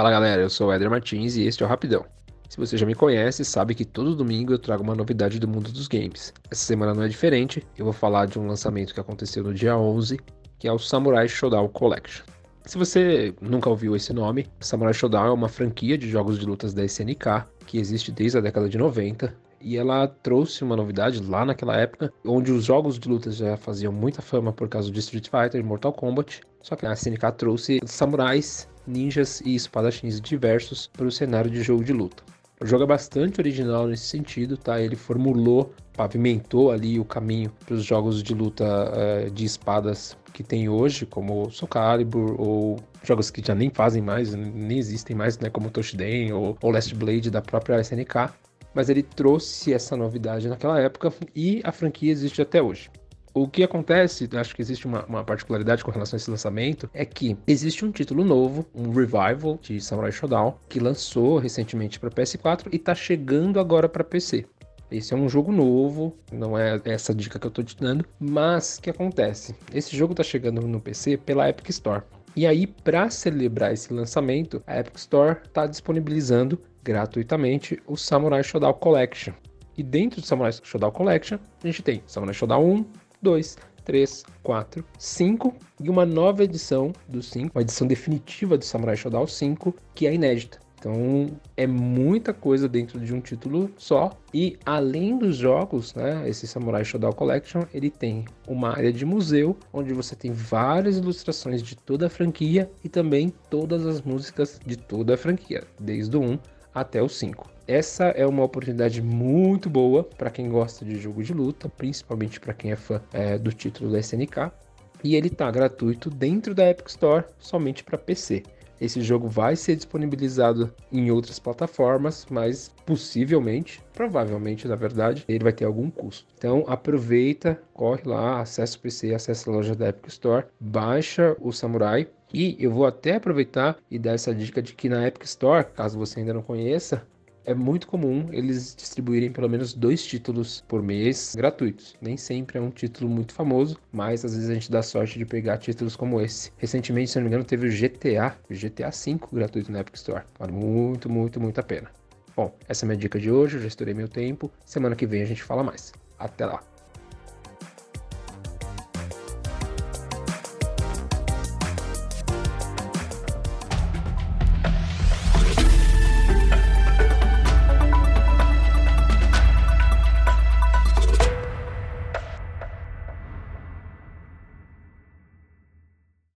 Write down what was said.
Fala galera, eu sou o Eder Martins e este é o Rapidão. Se você já me conhece, sabe que todo domingo eu trago uma novidade do mundo dos games. Essa semana não é diferente, eu vou falar de um lançamento que aconteceu no dia 11, que é o Samurai Shodown Collection. Se você nunca ouviu esse nome, Samurai Shodown é uma franquia de jogos de lutas da SNK que existe desde a década de 90 e ela trouxe uma novidade lá naquela época, onde os jogos de luta já faziam muita fama por causa de Street Fighter e Mortal Kombat, só que a SNK trouxe samurais, ninjas e espadachins diversos para o cenário de jogo de luta. O jogo é bastante original nesse sentido, tá? Ele formulou, pavimentou ali o caminho para os jogos de luta é, de espadas que tem hoje, como Soul Calibur ou jogos que já nem fazem mais, nem existem mais, né? Como Toshiden ou, ou Last Blade da própria SNK mas ele trouxe essa novidade naquela época e a franquia existe até hoje. O que acontece, acho que existe uma, uma, particularidade com relação a esse lançamento, é que existe um título novo, um revival de Samurai Shodown, que lançou recentemente para PS4 e está chegando agora para PC. Esse é um jogo novo, não é essa dica que eu estou te dando, mas o que acontece? Esse jogo está chegando no PC pela Epic Store. E aí, para celebrar esse lançamento, a Epic Store está disponibilizando gratuitamente o Samurai Shodown Collection. E dentro do Samurai Shodown Collection, a gente tem Samurai Shodown 1, 2, 3, 4, 5 e uma nova edição do 5, uma edição definitiva do Samurai Shodown 5, que é inédita. Então é muita coisa dentro de um título só. E além dos jogos, né, esse Samurai Shodown Collection, ele tem uma área de museu onde você tem várias ilustrações de toda a franquia e também todas as músicas de toda a franquia, desde o 1 até o 5. Essa é uma oportunidade muito boa para quem gosta de jogo de luta, principalmente para quem é fã é, do título da SNK. E ele está gratuito dentro da Epic Store somente para PC. Esse jogo vai ser disponibilizado em outras plataformas, mas possivelmente, provavelmente na verdade, ele vai ter algum custo. Então aproveita, corre lá, acessa o PC, acessa a loja da Epic Store, baixa o Samurai e eu vou até aproveitar e dar essa dica de que na Epic Store, caso você ainda não conheça, é muito comum eles distribuírem pelo menos dois títulos por mês gratuitos. Nem sempre é um título muito famoso, mas às vezes a gente dá sorte de pegar títulos como esse. Recentemente, se não me engano, teve o GTA, o GTA V gratuito na Epic Store. Vale muito, muito, muito a pena. Bom, essa é a minha dica de hoje, eu já estourei meu tempo. Semana que vem a gente fala mais. Até lá!